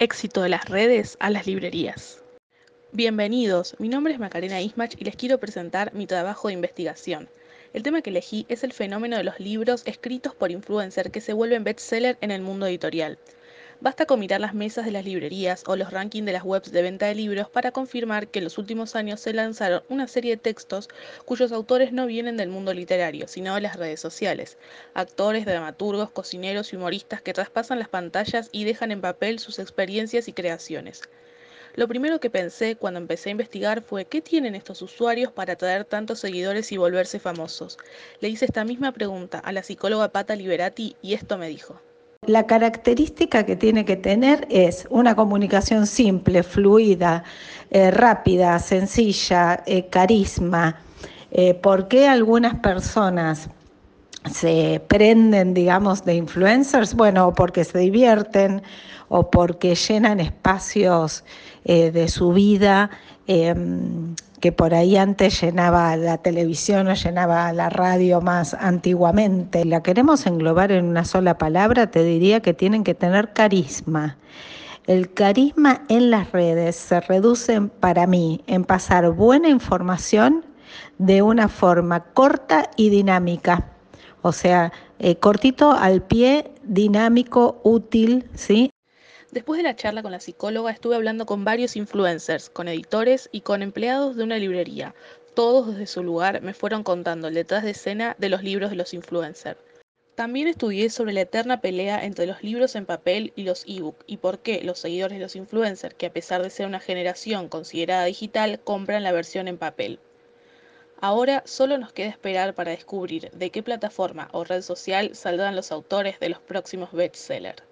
Éxito de las redes a las librerías. Bienvenidos, mi nombre es Macarena Ismach y les quiero presentar mi trabajo de investigación. El tema que elegí es el fenómeno de los libros escritos por influencer que se vuelven bestseller en el mundo editorial. Basta con mirar las mesas de las librerías o los rankings de las webs de venta de libros para confirmar que en los últimos años se lanzaron una serie de textos cuyos autores no vienen del mundo literario, sino de las redes sociales. Actores, dramaturgos, cocineros y humoristas que traspasan las pantallas y dejan en papel sus experiencias y creaciones. Lo primero que pensé cuando empecé a investigar fue qué tienen estos usuarios para atraer tantos seguidores y volverse famosos. Le hice esta misma pregunta a la psicóloga Pata Liberati y esto me dijo. La característica que tiene que tener es una comunicación simple, fluida, eh, rápida, sencilla, eh, carisma. Eh, ¿Por qué algunas personas se prenden, digamos, de influencers? Bueno, porque se divierten o porque llenan espacios de su vida em, que por ahí antes llenaba la televisión o llenaba la radio más antiguamente. La queremos englobar en una sola palabra, te diría que tienen que tener carisma. El carisma en las redes se reduce para mí en pasar buena información de una forma corta y dinámica. O sea, eh, cortito al pie, dinámico, útil, ¿sí? Después de la charla con la psicóloga estuve hablando con varios influencers, con editores y con empleados de una librería. Todos desde su lugar me fueron contando el detrás de escena de los libros de los influencers. También estudié sobre la eterna pelea entre los libros en papel y los ebook y por qué los seguidores de los influencers, que a pesar de ser una generación considerada digital, compran la versión en papel. Ahora solo nos queda esperar para descubrir de qué plataforma o red social saldrán los autores de los próximos bestsellers.